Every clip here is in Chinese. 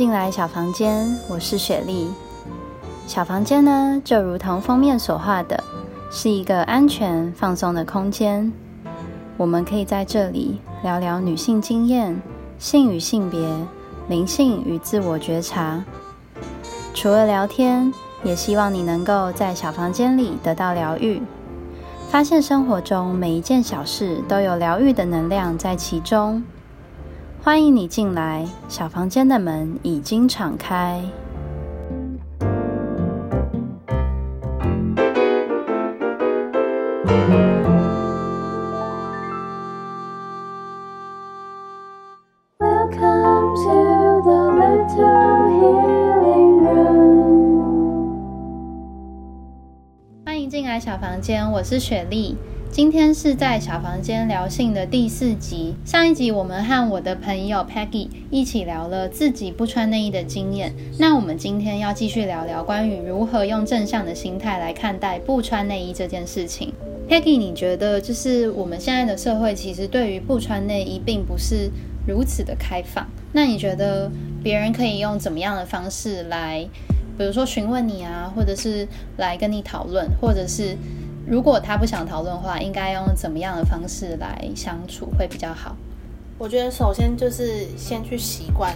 进来小房间，我是雪莉。小房间呢，就如同封面所画的，是一个安全放松的空间。我们可以在这里聊聊女性经验、性与性别、灵性与自我觉察。除了聊天，也希望你能够在小房间里得到疗愈，发现生活中每一件小事都有疗愈的能量在其中。欢迎你进来，小房间的门已经敞开。Welcome to the little healing room。欢迎进来小房间，我是雪莉。今天是在小房间聊性的第四集。上一集我们和我的朋友 Peggy 一起聊了自己不穿内衣的经验。那我们今天要继续聊聊关于如何用正向的心态来看待不穿内衣这件事情。Peggy，你觉得就是我们现在的社会其实对于不穿内衣并不是如此的开放。那你觉得别人可以用怎么样的方式来，比如说询问你啊，或者是来跟你讨论，或者是？如果他不想讨论的话，应该用怎么样的方式来相处会比较好？我觉得首先就是先去习惯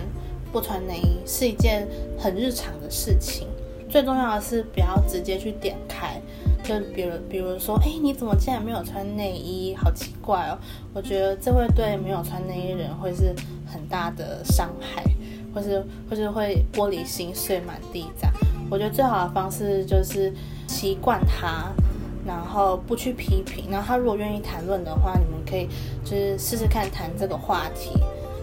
不穿内衣是一件很日常的事情。最重要的是不要直接去点开，就比如比如说，哎，你怎么竟然没有穿内衣？好奇怪哦！我觉得这会对没有穿内衣人会是很大的伤害，或是或是会玻璃心碎满地这样。我觉得最好的方式就是习惯他。然后不去批评，然后他如果愿意谈论的话，你们可以就是试试看谈这个话题。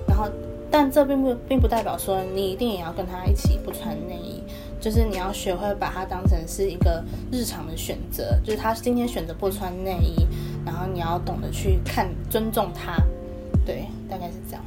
然后，但这并不并不代表说你一定也要跟他一起不穿内衣，就是你要学会把它当成是一个日常的选择，就是他今天选择不穿内衣，然后你要懂得去看尊重他，对，大概是这样。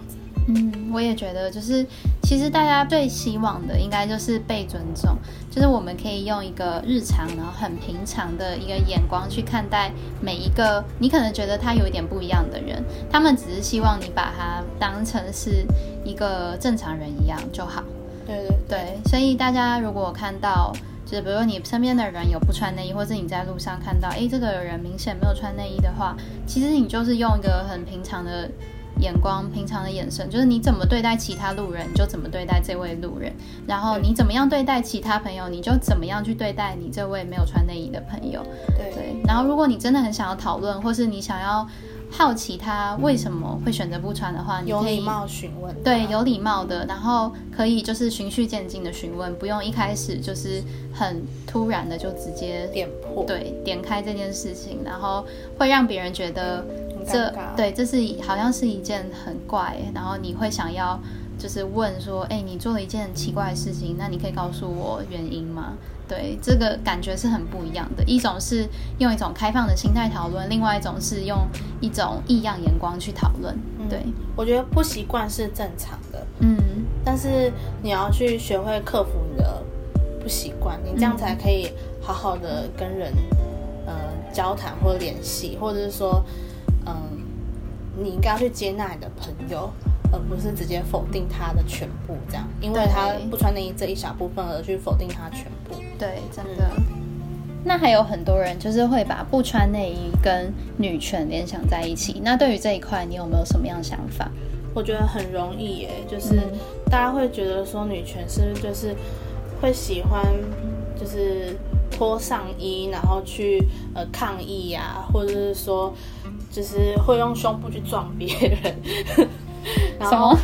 嗯，我也觉得，就是其实大家最希望的应该就是被尊重，就是我们可以用一个日常，然后很平常的一个眼光去看待每一个你可能觉得他有一点不一样的人，他们只是希望你把他当成是一个正常人一样就好。对对对，所以大家如果看到，就是比如说你身边的人有不穿内衣，或者你在路上看到，哎，这个人明显没有穿内衣的话，其实你就是用一个很平常的。眼光平常的眼神，就是你怎么对待其他路人，你就怎么对待这位路人。然后你怎么样对待其他朋友，你就怎么样去对待你这位没有穿内衣的朋友。对。然后，如果你真的很想要讨论，或是你想要好奇他为什么会选择不穿的话，你有礼貌询问。对，有礼貌的，然后可以就是循序渐进的询问，不用一开始就是很突然的就直接点破。对，点开这件事情，然后会让别人觉得。这对，这是好像是一件很怪，然后你会想要就是问说，哎，你做了一件很奇怪的事情，那你可以告诉我原因吗？对，这个感觉是很不一样的。一种是用一种开放的心态讨论，另外一种是用一种异样眼光去讨论。对，我觉得不习惯是正常的，嗯，但是你要去学会克服你的不习惯，你这样才可以好好的跟人呃交谈或联系，或者是说。嗯，你应该要去接纳你的朋友，而不是直接否定他的全部，这样，因为他不穿内衣这一小部分而去否定他全部。对，真的。那还有很多人就是会把不穿内衣跟女权联想在一起。那对于这一块，你有没有什么样的想法？我觉得很容易耶，就是大家会觉得说女权是就是会喜欢就是脱上衣然后去呃抗议呀，或者是说。就是会用胸部去撞别人，然后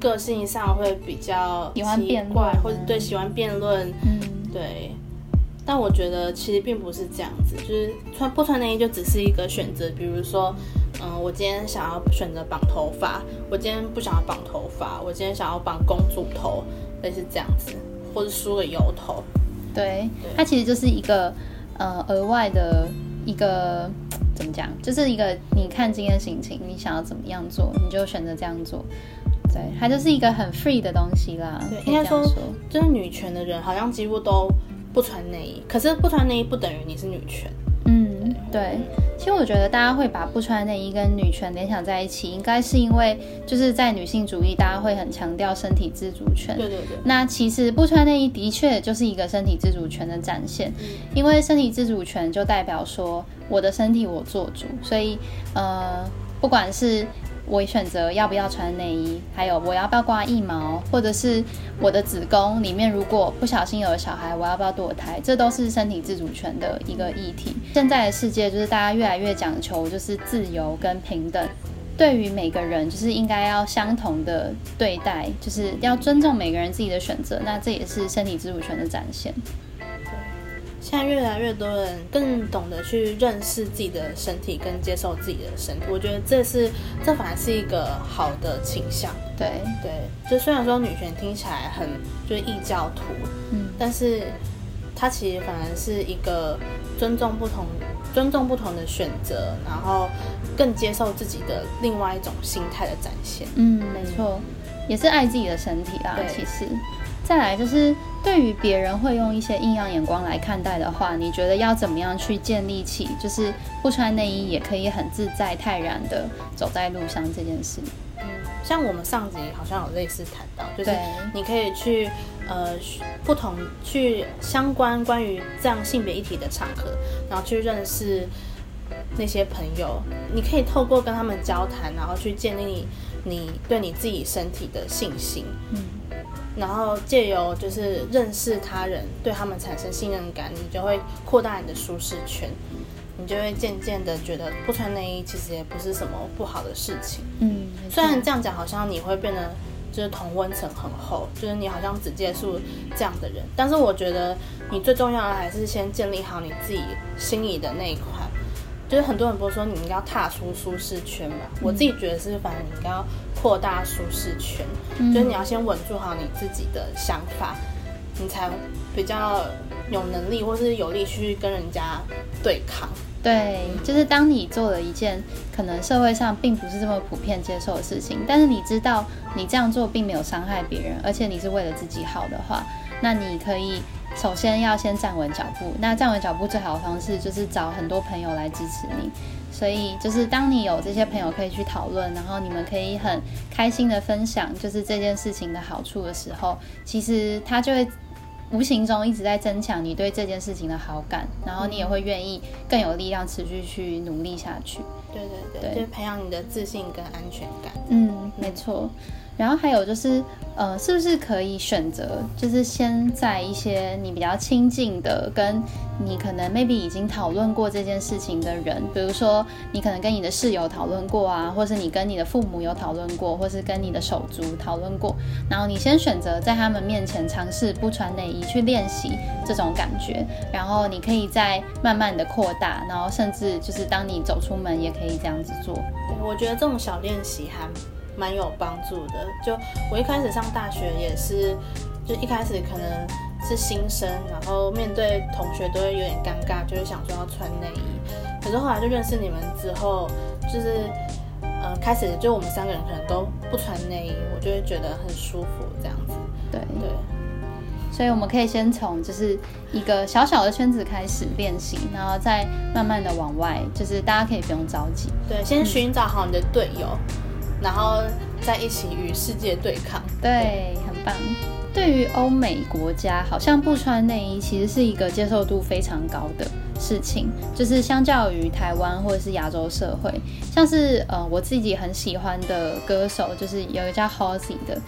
个性上会比较喜欢辩论，或者对喜欢辩论，嗯，对。但我觉得其实并不是这样子，就是穿不穿内衣就只是一个选择。比如说，嗯，我今天想要选择绑头发，我今天不想要绑头发，我今天想要绑公主头，类似这样子，或者梳个油头。对，它其实就是一个呃额外的一个。怎么讲？就是一个你看今天心情，你想要怎么样做，你就选择这样做。对，它就是一个很 free 的东西啦。对，应该说，就是女权的人好像几乎都不穿内衣，可是不穿内衣不等于你是女权。嗯，对，其实我觉得大家会把不穿内衣跟女权联想在一起，应该是因为就是在女性主义，大家会很强调身体自主权。对对对。那其实不穿内衣的确就是一个身体自主权的展现，因为身体自主权就代表说我的身体我做主，所以呃，不管是。我选择要不要穿内衣，还有我要不要挂腋毛，或者是我的子宫里面如果不小心有了小孩，我要不要堕胎，这都是身体自主权的一个议题。现在的世界就是大家越来越讲求就是自由跟平等，对于每个人就是应该要相同的对待，就是要尊重每个人自己的选择，那这也是身体自主权的展现。现在越来越多人更懂得去认识自己的身体，跟接受自己的身体。我觉得这是这反而是一个好的倾向。对对，就虽然说女权听起来很就是异教徒，嗯，但是它其实反而是一个尊重不同、尊重不同的选择，然后更接受自己的另外一种心态的展现。嗯，没错，也是爱自己的身体啊。其实。再来就是，对于别人会用一些异样眼光来看待的话，你觉得要怎么样去建立起，就是不穿内衣也可以很自在泰然的走在路上这件事？嗯，像我们上集好像有类似谈到，就是你可以去呃不同去相关关于这样性别议题的场合，然后去认识那些朋友，你可以透过跟他们交谈，然后去建立你对你自己身体的信心。嗯。然后借由就是认识他人，对他们产生信任感，你就会扩大你的舒适圈，你就会渐渐的觉得不穿内衣其实也不是什么不好的事情。嗯，虽然这样讲好像你会变得就是同温层很厚，就是你好像只接触这样的人，但是我觉得你最重要的还是先建立好你自己心里的那一块。就是很多人不是说你应该要踏出舒适圈嘛？我自己觉得是，反正你应该要扩大舒适圈，就是你要先稳住好你自己的想法，你才比较有能力或是有力去跟人家对抗。对，就是当你做了一件可能社会上并不是这么普遍接受的事情，但是你知道你这样做并没有伤害别人，而且你是为了自己好的话，那你可以。首先要先站稳脚步，那站稳脚步最好的方式就是找很多朋友来支持你。所以就是当你有这些朋友可以去讨论，然后你们可以很开心的分享，就是这件事情的好处的时候，其实他就会无形中一直在增强你对这件事情的好感，然后你也会愿意更有力量持续去努力下去。对对对，就是培养你的自信跟安全感。嗯，没错。然后还有就是，呃，是不是可以选择，就是先在一些你比较亲近的，跟你可能 maybe 已经讨论过这件事情的人，比如说你可能跟你的室友讨论过啊，或是你跟你的父母有讨论过，或是跟你的手足讨论过，然后你先选择在他们面前尝试不穿内衣去练习这种感觉，然后你可以再慢慢的扩大，然后甚至就是当你走出门也可以这样子做。我觉得这种小练习还。蛮有帮助的。就我一开始上大学也是，就一开始可能是新生，然后面对同学都会有点尴尬，就是想说要穿内衣。可是后来就认识你们之后，就是呃开始就我们三个人可能都不穿内衣，我就会觉得很舒服这样子。对对，所以我们可以先从就是一个小小的圈子开始练习，然后再慢慢的往外，就是大家可以不用着急。对，先寻找好你的队友。然后在一起与世界对抗，对，很棒。对于欧美国家，好像不穿内衣其实是一个接受度非常高的事情，就是相较于台湾或者是亚洲社会，像是呃我自己很喜欢的歌手，就是有一个叫 Halsey 的，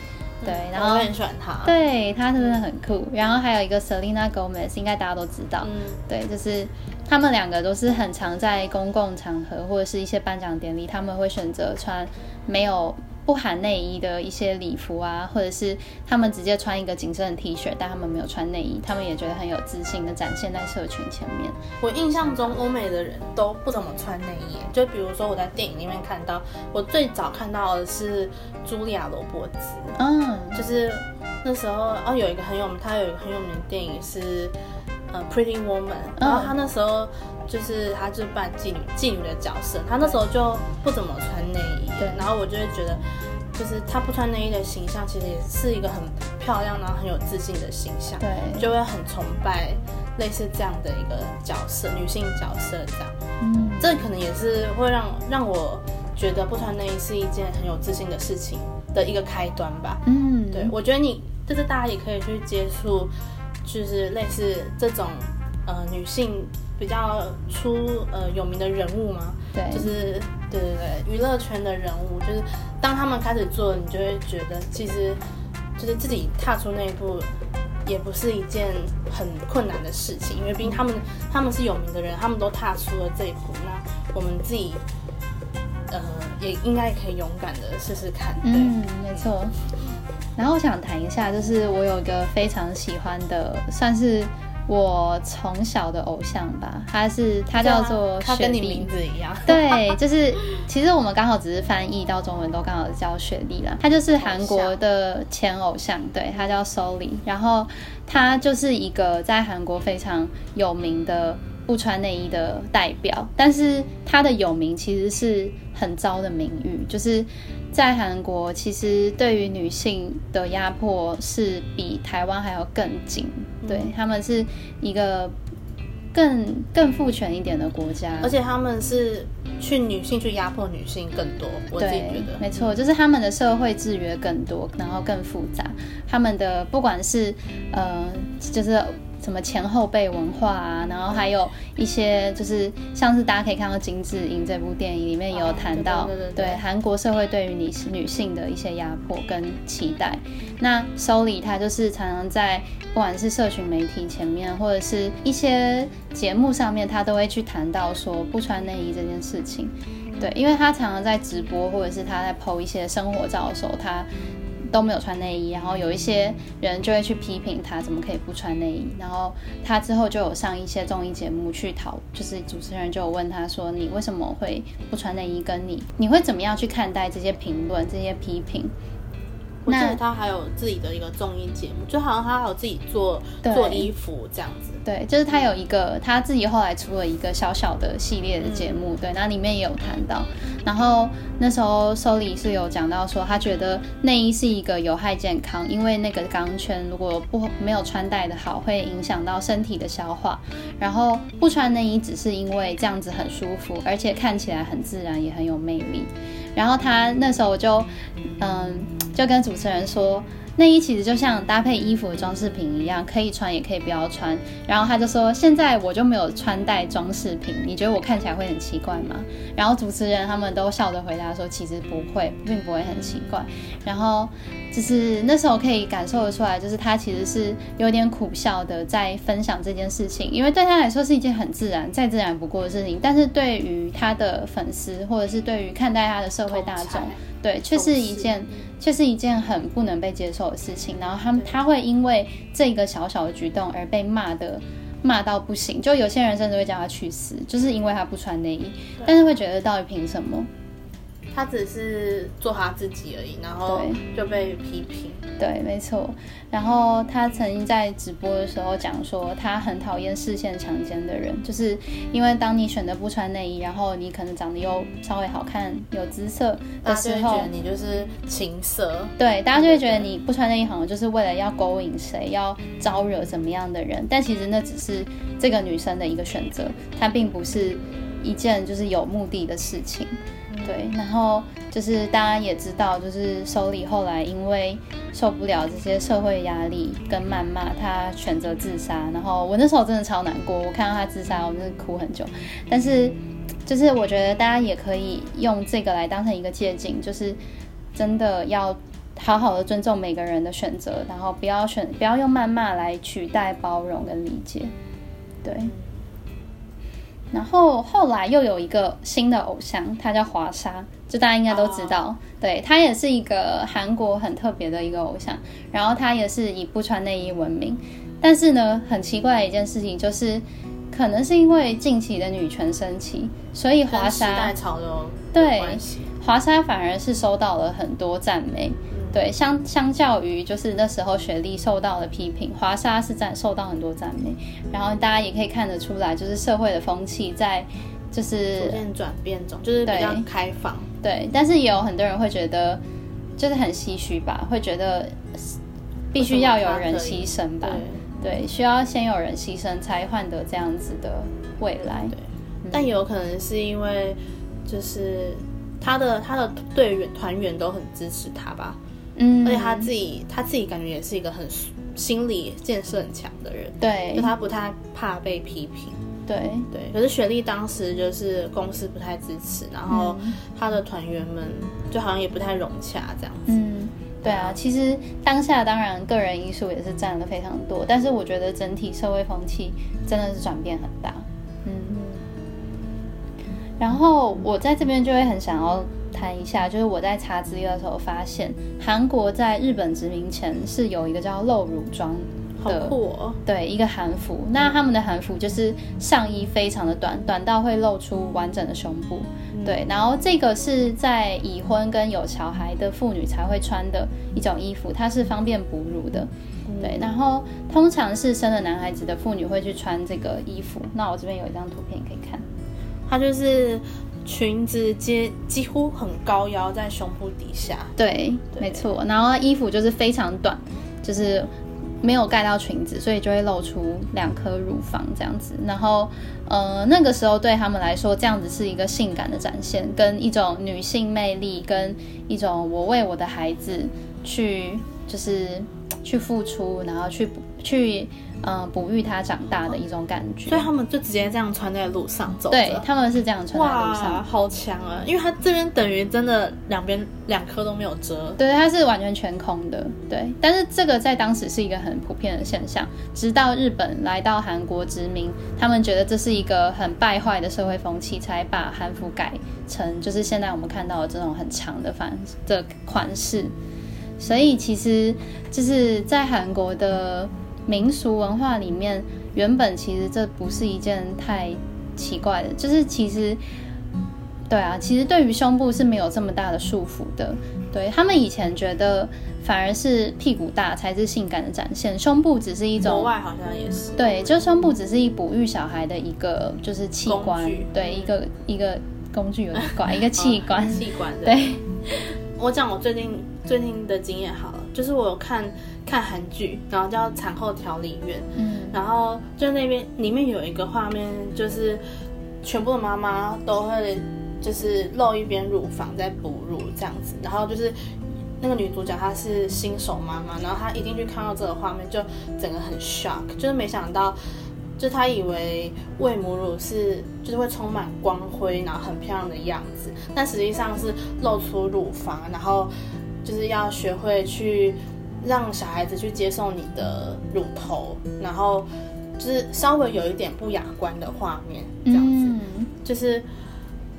对，然后我很喜欢他，对他真的很酷。然后还有一个 Selena Gomez，应该大家都知道，对，就是他们两个都是很常在公共场合或者是一些颁奖典礼，他们会选择穿。没有不含内衣的一些礼服啊，或者是他们直接穿一个紧身的 T 恤，但他们没有穿内衣，他们也觉得很有自信的展现在社群前面。我印象中欧美的人都不怎么穿内衣，就比如说我在电影里面看到，我最早看到的是茱莉亚罗伯兹，嗯，就是那时候哦有一个很有名，他有一个很有名的电影是呃 Pretty Woman，然后他那时候。就是他就扮妓女妓女的角色，他那时候就不怎么穿内衣，对。然后我就会觉得，就是她不穿内衣的形象，其实也是一个很漂亮，然后很有自信的形象，对。就会很崇拜类似这样的一个角色，女性角色这样。嗯，这可能也是会让让我觉得不穿内衣是一件很有自信的事情的一个开端吧。嗯，对，我觉得你就是大家也可以去接触，就是类似这种呃女性比较出呃有名的人物嘛，对，就是对对对，娱乐圈的人物，就是当他们开始做，你就会觉得其实就是自己踏出那一步。也不是一件很困难的事情，因为毕竟他们他们是有名的人，他们都踏出了这一步，那我们自己呃也应该可以勇敢的试试看。嗯，没错。然后我想谈一下，就是我有一个非常喜欢的，算是我从小的偶像吧。他是他叫做他跟你名字一样，对，就是其实我们刚好只是翻译到中文都刚好叫雪莉啦。他就是韩国的前偶像，对他叫 Solly，然后他就是一个在韩国非常有名的不穿内衣的代表，但是他的有名其实是很糟的名誉，就是在韩国其实对于女性的压迫是比台湾还要更紧，对他们是一个更更父权一点的国家，而且他们是去女性去压迫女性更多，我自己觉得。没错，就是他们的社会制约更多，然后更复杂，他们的不管是呃就是。什么前后辈文化啊，然后还有一些就是像是大家可以看到《金智英》这部电影里面有谈到，对韩国社会对于女女性的一些压迫跟期待。那 Solly 他就是常常在不管是社群媒体前面，或者是一些节目上面，他都会去谈到说不穿内衣这件事情。对，因为他常常在直播，或者是他在 PO 一些生活照的时候，他。都没有穿内衣，然后有一些人就会去批评他怎么可以不穿内衣，然后他之后就有上一些综艺节目去讨，就是主持人就有问他说你为什么会不穿内衣，跟你你会怎么样去看待这些评论这些批评？我记得他还有自己的一个综艺节目，就好像他还有自己做做衣服这样子。对，就是他有一个他自己后来出了一个小小的系列的节目，对，那里面也有谈到。然后那时候 Solly 是有讲到说，他觉得内衣是一个有害健康，因为那个钢圈如果不没有穿戴的好，会影响到身体的消化。然后不穿内衣只是因为这样子很舒服，而且看起来很自然，也很有魅力。然后他那时候就嗯。就跟主持人说，内衣其实就像搭配衣服的装饰品一样，可以穿也可以不要穿。然后他就说，现在我就没有穿戴装饰品，你觉得我看起来会很奇怪吗？然后主持人他们都笑着回答说，其实不会，并不会很奇怪。然后就是那时候可以感受得出来，就是他其实是有点苦笑的在分享这件事情，因为对他来说是一件很自然、再自然不过的事情，但是对于他的粉丝或者是对于看待他的社会大众。对，却是一件，却是一件很不能被接受的事情。然后他们他会因为这个小小的举动而被骂的，骂到不行。就有些人甚至会叫他去死，就是因为他不穿内衣。但是会觉得到底凭什么？他只是做他自己而已，然后就被批评。对，没错。然后他曾经在直播的时候讲说，他很讨厌视线强奸的人，就是因为当你选择不穿内衣，然后你可能长得又稍微好看、有姿色的时候，你就是情色。对，大家就会觉得你不穿内衣好像就是为了要勾引谁，要招惹怎么样的人。但其实那只是这个女生的一个选择，她并不是一件就是有目的的事情。对，然后就是大家也知道，就是手里后来因为受不了这些社会压力跟谩骂，他选择自杀。然后我那时候真的超难过，我看到他自杀，我真的哭很久。但是就是我觉得大家也可以用这个来当成一个借鉴，就是真的要好好的尊重每个人的选择，然后不要选不要用谩骂来取代包容跟理解。对。然后后来又有一个新的偶像，他叫华莎，就大家应该都知道，对他也是一个韩国很特别的一个偶像。然后他也是以不穿内衣闻名，但是呢，很奇怪的一件事情就是，可能是因为近期的女权升起，所以华莎对华莎反而是收到了很多赞美。对，相相较于就是那时候雪莉受到的批评，华莎是赞受到很多赞美，然后大家也可以看得出来，就是社会的风气在就是逐渐转变中，就是比较开放。对，但是也有很多人会觉得就是很唏嘘吧，会觉得必须要有人牺牲吧。对，需要先有人牺牲，才换得这样子的未来。对，但也有可能是因为就是他的他的队员团员都很支持他吧，嗯，而且他自己他自己感觉也是一个很心理建设很强的人，对，就他不太怕被批评。对对，可是雪莉当时就是公司不太支持，然后他的团员们就好像也不太融洽这样子。嗯，对啊，其实当下当然个人因素也是占了非常多，但是我觉得整体社会风气真的是转变很大。嗯，然后我在这边就会很想要谈一下，就是我在查资料的时候发现，韩国在日本殖民前是有一个叫露乳装。好酷哦！对，一个韩服，那他们的韩服就是上衣非常的短，短到会露出完整的胸部。对，然后这个是在已婚跟有小孩的妇女才会穿的一种衣服，它是方便哺乳的。对，然后通常是生了男孩子的妇女会去穿这个衣服。那我这边有一张图片可以看，它就是裙子接几乎很高腰在胸部底下。对，没错。然后衣服就是非常短，就是。没有盖到裙子，所以就会露出两颗乳房这样子。然后，呃，那个时候对他们来说，这样子是一个性感的展现，跟一种女性魅力，跟一种我为我的孩子去就是去付出，然后去去。嗯，哺育他长大的一种感觉，所以他们就直接这样穿在路上走。对，他们是这样穿在路上，好强啊！因为它这边等于真的两边两颗都没有遮，对，它是完全全空的。对，但是这个在当时是一个很普遍的现象，直到日本来到韩国殖民，他们觉得这是一个很败坏的社会风气，才把韩服改成就是现在我们看到的这种很长的反的款式。所以其实就是在韩国的。民俗文化里面，原本其实这不是一件太奇怪的，就是其实，对啊，其实对于胸部是没有这么大的束缚的。对他们以前觉得，反而是屁股大才是性感的展现，胸部只是一种。国外好像也是。对，就胸部只是一哺育小孩的一个就是器官，对，一个一个工具有点怪，一个器官。器官。对。我讲我最近最近的经验好了，就是我有看。看韩剧，然后叫产后调理院，嗯，然后就那边里面有一个画面，就是全部的妈妈都会就是露一边乳房在哺乳这样子，然后就是那个女主角她是新手妈妈，然后她一进去看到这个画面就整个很 shock，就是没想到，就她以为喂母乳是就是会充满光辉，然后很漂亮的样子，但实际上是露出乳房，然后就是要学会去。让小孩子去接受你的乳头，然后就是稍微有一点不雅观的画面，这样子，就是，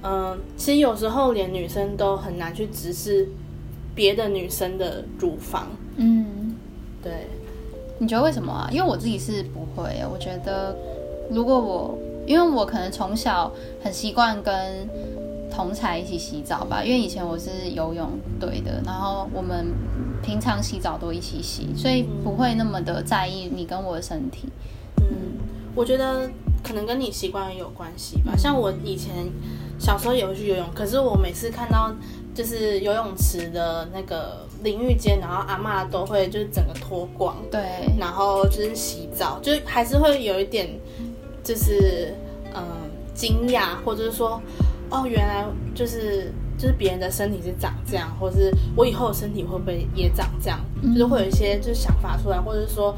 嗯，其实有时候连女生都很难去直视别的女生的乳房，嗯，对，你觉得为什么啊？因为我自己是不会，我觉得如果我，因为我可能从小很习惯跟。同才一起洗澡吧，因为以前我是游泳队的，然后我们平常洗澡都一起洗，所以不会那么的在意你跟我的身体。嗯，我觉得可能跟你习惯有关系吧。像我以前小时候也会去游泳，可是我每次看到就是游泳池的那个淋浴间，然后阿妈都会就是整个脱光，对，然后就是洗澡，就还是会有一点就是嗯惊讶，或者是说。哦，原来就是就是别人的身体是长这样，或者是我以后的身体会不会也长这样？就是会有一些就是想法出来，或者是说，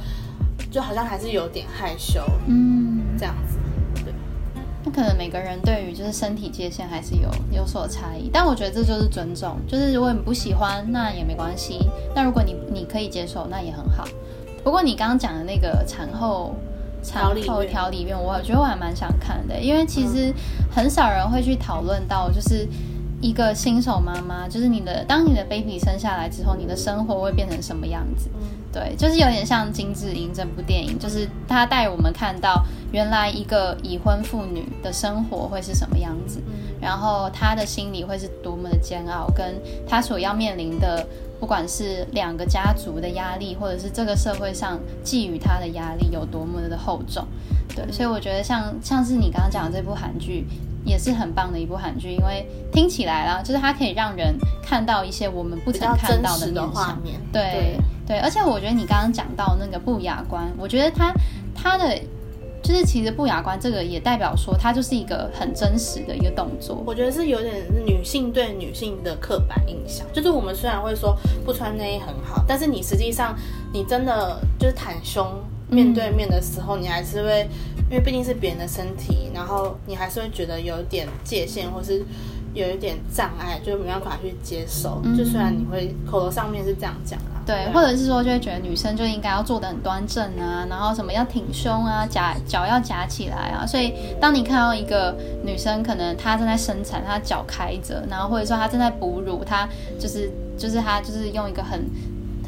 就好像还是有点害羞，嗯，这样子。对，那可能每个人对于就是身体界限还是有有所差异，但我觉得这就是尊重。就是如果你不喜欢，那也没关系；那如果你你可以接受，那也很好。不过你刚刚讲的那个产后。产后调理院，我觉得我还蛮想看的，因为其实很少人会去讨论到，就是一个新手妈妈，就是你的当你的 baby 生下来之后，你的生活会变成什么样子？对，就是有点像金智英这部电影，就是他带我们看到原来一个已婚妇女的生活会是什么样子，然后她的心里会是多么的煎熬，跟她所要面临的。不管是两个家族的压力，或者是这个社会上寄予他的压力有多么的厚重，对，所以我觉得像像是你刚刚讲的这部韩剧，也是很棒的一部韩剧，因为听起来啦，就是它可以让人看到一些我们不曾看到的画面，对，对，而且我觉得你刚刚讲到那个不雅观，我觉得他他的就是其实不雅观这个也代表说，它就是一个很真实的一个动作。我觉得是有点女性对女性的刻板印象，就是我们虽然会说不穿内衣很好，但是你实际上你真的就是袒胸面对面的时候，你还是会因为毕竟是别人的身体，然后你还是会觉得有点界限，或是有一点障碍，就没办法去接受。就虽然你会口头上面是这样讲啊，对，或者是说就会觉得女生就应该要坐得很端正啊，然后什么要挺胸啊，夹脚要夹起来啊。所以当你看到一个女生可能她正在生产，她脚开着，然后或者说她正在哺乳，她就是就是她就是用一个很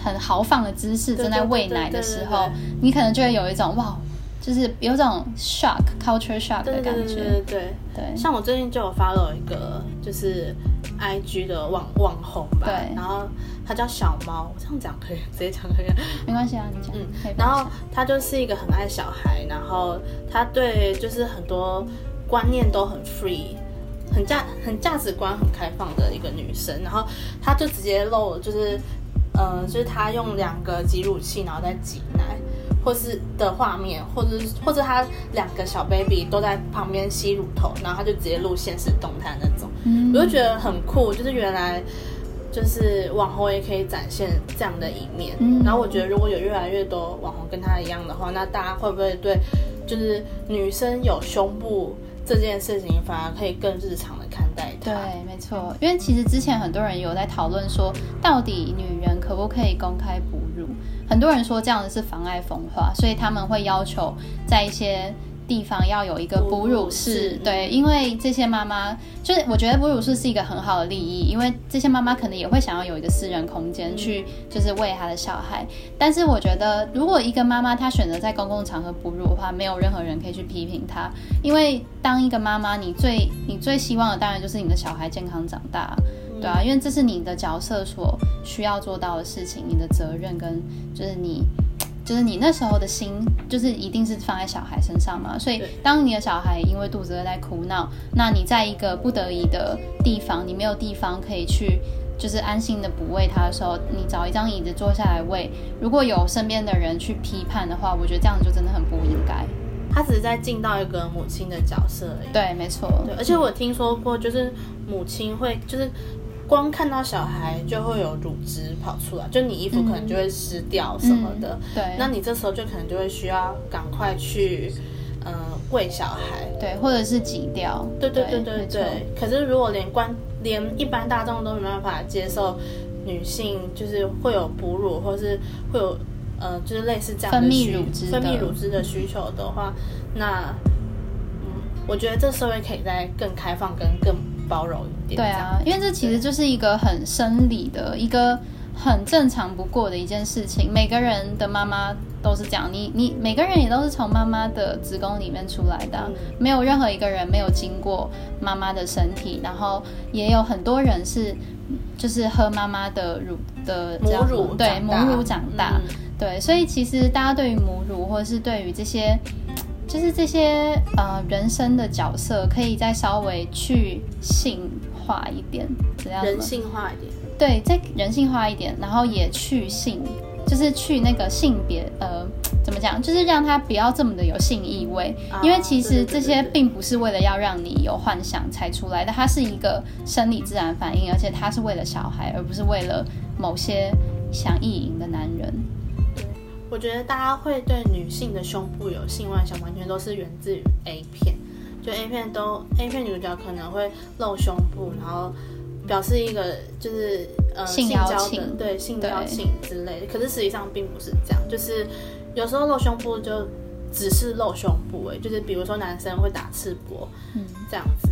很豪放的姿势正在喂奶的时候，你可能就会有一种哇。就是有种 shock culture shock 的感觉，对对对对。像我最近就有 follow 一个就是 I G 的网网红吧，对，然后他叫小猫，这样讲可以，直接讲可以，没关系啊，你讲。嗯，然后他就是一个很爱小孩，然后他对就是很多观念都很 free，很价很价值观很开放的一个女生，然后她就直接露，就是呃，就是她用两个挤乳器，然后再挤奶。或是的画面，或者或者他两个小 baby 都在旁边吸乳头，然后他就直接录现实动态那种，我就觉得很酷。就是原来就是网红也可以展现这样的一面。然后我觉得如果有越来越多网红跟他一样的话，那大家会不会对就是女生有胸部这件事情反而可以更日常的看待它？对，没错。因为其实之前很多人有在讨论说，到底女人可不可以公开哺乳？很多人说这样子是妨碍风化，所以他们会要求在一些地方要有一个哺乳室。对，因为这些妈妈就是我觉得哺乳室是一个很好的利益，因为这些妈妈可能也会想要有一个私人空间去就是喂她的小孩。但是我觉得，如果一个妈妈她选择在公共场合哺乳的话，没有任何人可以去批评她，因为当一个妈妈，你最你最希望的当然就是你的小孩健康长大。对啊，因为这是你的角色所需要做到的事情，你的责任跟就是你，就是你那时候的心，就是一定是放在小孩身上嘛。所以，当你的小孩因为肚子饿在哭闹，那你在一个不得已的地方，你没有地方可以去，就是安心的哺喂他的时候，你找一张椅子坐下来喂。如果有身边的人去批判的话，我觉得这样就真的很不应该。他只是在尽到一个母亲的角色而已。对，没错。对，而且我听说过，就是母亲会就是。光看到小孩就会有乳汁跑出来，就你衣服可能就会湿掉什么的。对，那你这时候就可能就会需要赶快去，嗯，喂小孩。对，或者是挤掉。对对对对对。可是如果连关连一般大众都没办法接受女性就是会有哺乳，或是会有呃就是类似这样分泌乳汁分泌乳汁的需求的话，那嗯，我觉得这社会可以再更开放跟更。包容一点，对啊，因为这其实就是一个很生理的一个很正常不过的一件事情。每个人的妈妈都是这样，你你每个人也都是从妈妈的子宫里面出来的，没有任何一个人没有经过妈妈的身体，然后也有很多人是就是喝妈妈的乳的母乳，对母乳长大，对，所以其实大家对于母乳或者是对于这些。就是这些呃人生的角色，可以再稍微去性化一点，怎样？人性化一点。对，再人性化一点，然后也去性，就是去那个性别，呃，怎么讲？就是让他不要这么的有性意味，因为其实这些并不是为了要让你有幻想才出来的，它是一个生理自然反应，而且它是为了小孩，而不是为了某些想意淫的男人。我觉得大家会对女性的胸部有性幻想，完全都是源自于 A 片。就 A 片都 A 片女主角可能会露胸部，然后表示一个就是呃性交的对性邀请之类的。可是实际上并不是这样，就是有时候露胸部就只是露胸部，哎，就是比如说男生会打赤膊，嗯，这样子。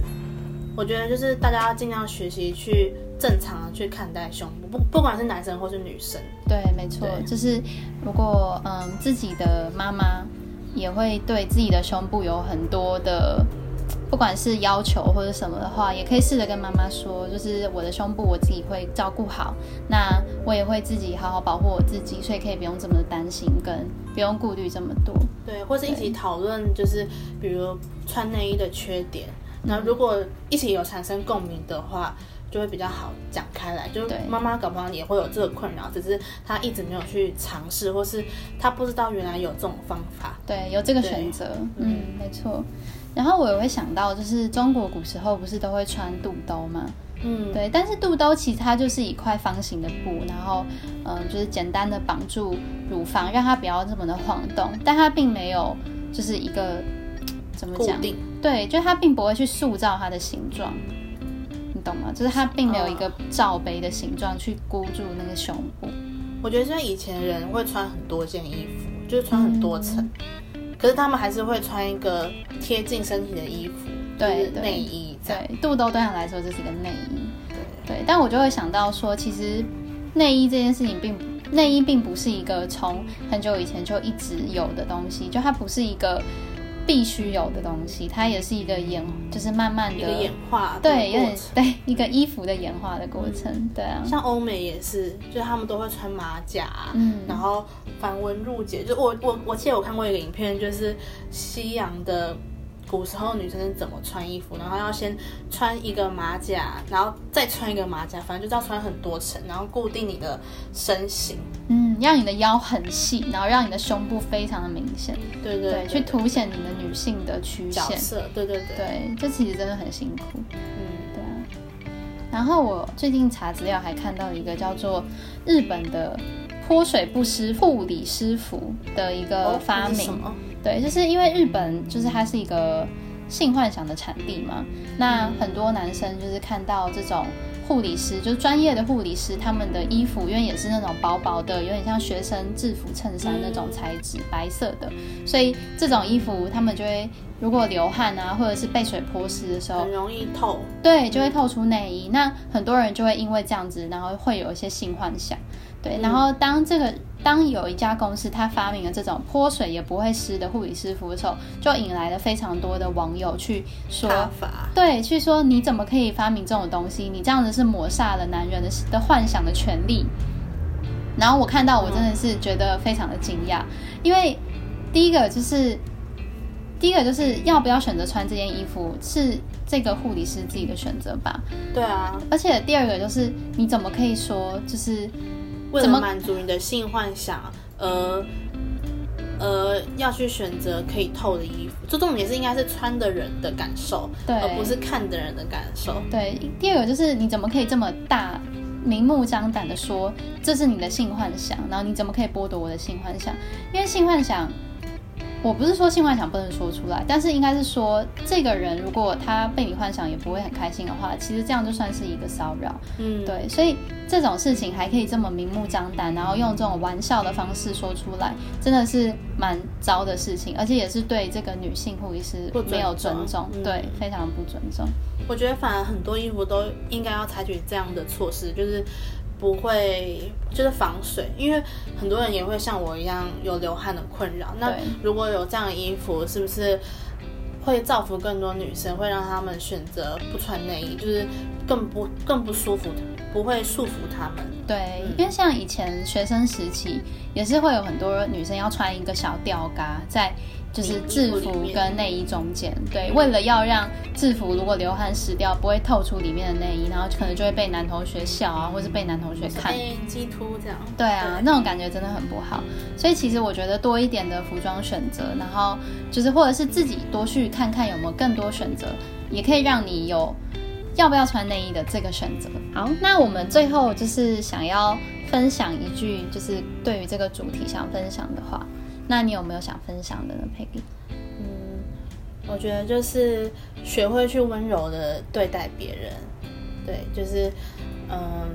我觉得就是大家要尽量学习去正常的去看待胸部，不不管是男生或是女生。对，没错，就是如果嗯自己的妈妈也会对自己的胸部有很多的，不管是要求或者什么的话，也可以试着跟妈妈说，就是我的胸部我自己会照顾好，那我也会自己好好保护我自己，所以可以不用这么的担心，跟不用顾虑这么多。对，或是一起讨论，就是比如穿内衣的缺点。那如果一起有产生共鸣的话，就会比较好讲开来。就是妈妈搞不好也会有这个困扰，只是她一直没有去尝试，或是她不知道原来有这种方法。对，有这个选择，嗯，没错。然后我也会想到，就是中国古时候不是都会穿肚兜吗？嗯，对，但是肚兜其实它就是一块方形的布，然后嗯、就是简单的绑住乳房，让它不要这么的晃动，但它并没有就是一个怎么讲？对，就是它并不会去塑造它的形状，你懂吗？就是它并没有一个罩杯的形状去箍住那个胸部。我觉得像以前人会穿很多件衣服，就是穿很多层，嗯可是他们还是会穿一个贴近身体的衣服，对对就是内衣。对，肚兜对他来说就是一个内衣。对，但我就会想到说，其实内衣这件事情并不内衣并不是一个从很久以前就一直有的东西，就它不是一个必须有的东西，它也是一个演，就是慢慢的一个演化的对，有点。对一个衣服的演化的过程，对啊，像欧美也是，就是他们都会穿马甲啊，嗯然后繁文缛节。就我我我记得我看过一个影片，就是西洋的古时候女生是怎么穿衣服，然后要先穿一个马甲，然后再穿一个马甲，反正就是要穿很多层，然后固定你的身形。嗯，让你的腰很细，然后让你的胸部非常的明显，对对对，去凸显你的女性的曲线，角色，对对对，对，这其实真的很辛苦。嗯，对啊，然后我最近查资料还看到一个叫做日本的泼水不湿护理师服的一个哦发明。对，就是因为日本就是它是一个性幻想的产地嘛，那很多男生就是看到这种。护理师就是专业的护理师，他们的衣服因为也是那种薄薄的，有点像学生制服衬衫那种材质，白色的，所以这种衣服他们就会如果流汗啊，或者是被水泼湿的时候很，容易透。对，就会透出内衣。那很多人就会因为这样子，然后会有一些性幻想。对，然后当这个当有一家公司它发明了这种泼水也不会湿的护理师服的时候，就引来了非常多的网友去说，法，对，去说你怎么可以发明这种东西？你这样子是抹煞了男人的的幻想的权利。然后我看到，我真的是觉得非常的惊讶，因为第一个就是第一个就是要不要选择穿这件衣服是这个护理师自己的选择吧，对啊，而且第二个就是你怎么可以说就是为了满足你的性幻想，而而要去选择可以透的衣服，这重点是应该是穿的人的感受，对而不是看的人的感受。对，第二个就是你怎么可以这么大明目张胆的说这是你的性幻想，然后你怎么可以剥夺我的性幻想？因为性幻想，我不是说性幻想不能说出来，但是应该是说这个人如果他被你幻想也不会很开心的话，其实这样就算是一个骚扰。嗯，对，所以这种事情还可以这么明目张胆，然后用这种玩笑的方式说出来，真的是蛮糟的事情，而且也是对这个女性护理师没有重尊重，嗯对，非常不尊重。我觉得反而很多衣服都应该要采取这样的措施，就是不会就是防水，因为很多人也会像我一样有流汗的困扰。那如果有这样的衣服，是不是会造福更多女生，会让她们选择不穿内衣，就是更不更不舒服，不会束缚她们。对，因为像以前学生时期，也是会有很多女生要穿一个小吊嘎在。就是制服跟内衣中间，对，为了要让制服如果流汗湿掉不会透出里面的内衣，然后可能就会被男同学笑啊，或是被男同学看，哎，鸡突这样。对啊，那种感觉真的很不好。所以其实我觉得多一点的服装选择，然后就是或者是自己多去看看有没有更多选择，也可以让你有要不要穿内衣的这个选择。好，那我们最后就是想要分享一句，就是对于这个主题想分享的话，那你有没有想分享的呢，Peggy？嗯，我觉得就是学会去温柔的对待别人，对，就是嗯，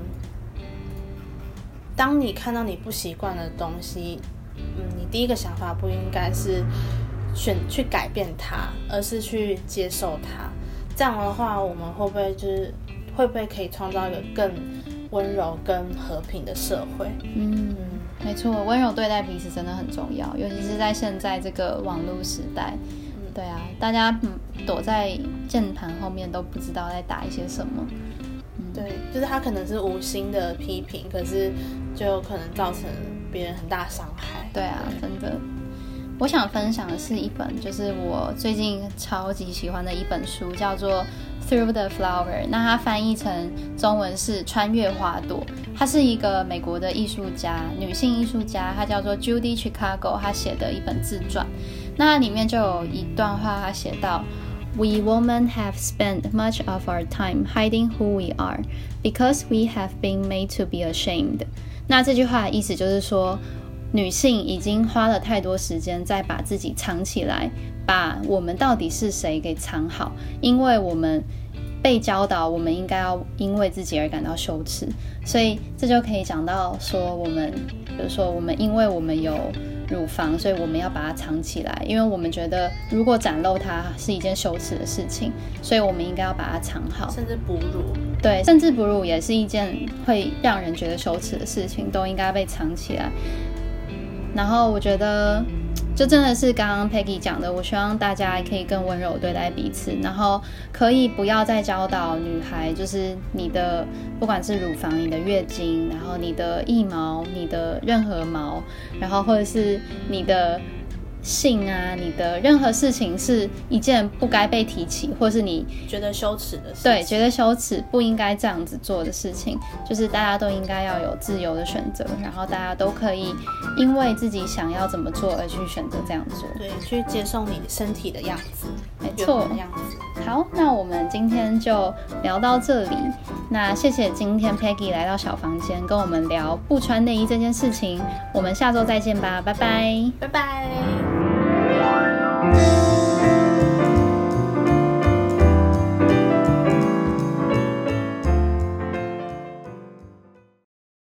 当你看到你不习惯的东西，嗯，你第一个想法不应该是选去改变它，而是去接受它。这样的话，我们会不会就是会不会可以创造一个更温柔、更和平的社会？嗯，没错，温柔对待彼此真的很重要，尤其是在现在这个网络时代。对啊，大家嗯躲在键盘后面都不知道在打一些什么。对，就是他可能是无心的批评，可是就可能造成别人很大伤害。对啊，真的。我想分享的是一本，就是我最近超级喜欢的一本书，叫做《Through the Flower，那它翻译成中文是穿越花朵。她是一个美国的艺术家，女性艺术家，她叫做 Judy Chicago，她写的一本自传。那里面就有一段话，她写到：“We women have spent much of our time hiding who we are because we have been made to be ashamed。”那这句话的意思就是说，女性已经花了太多时间在把自己藏起来。把我们到底是谁给藏好，因为我们被教导，我们应该要因为自己而感到羞耻，所以这就可以讲到说，我们比如说我们因为我们有乳房，所以我们要把它藏起来，因为我们觉得如果展露它是一件羞耻的事情，所以我们应该要把它藏好，甚至哺乳，对，甚至哺乳也是一件会让人觉得羞耻的事情，都应该被藏起来。然后我觉得。就真的是刚刚 Peggy 讲的，我希望大家可以更温柔对待彼此，然后可以不要再教导女孩，就是你的不管是乳房、你的月经，然后你的腋毛、你的任何毛，然后或者是你的。性啊，你的任何事情是一件不该被提起，或是你觉得羞耻的事，对，觉得羞耻不应该这样子做的事情，就是大家都应该要有自由的选择，然后大家都可以因为自己想要怎么做而去选择这样做，对，去接受你身体的样子，没错，样子。好，那我们今天就聊到这里，那谢谢今天 Peggy 来到小房间跟我们聊不穿内衣这件事情，我们下周再见吧，拜拜，拜拜。Bye.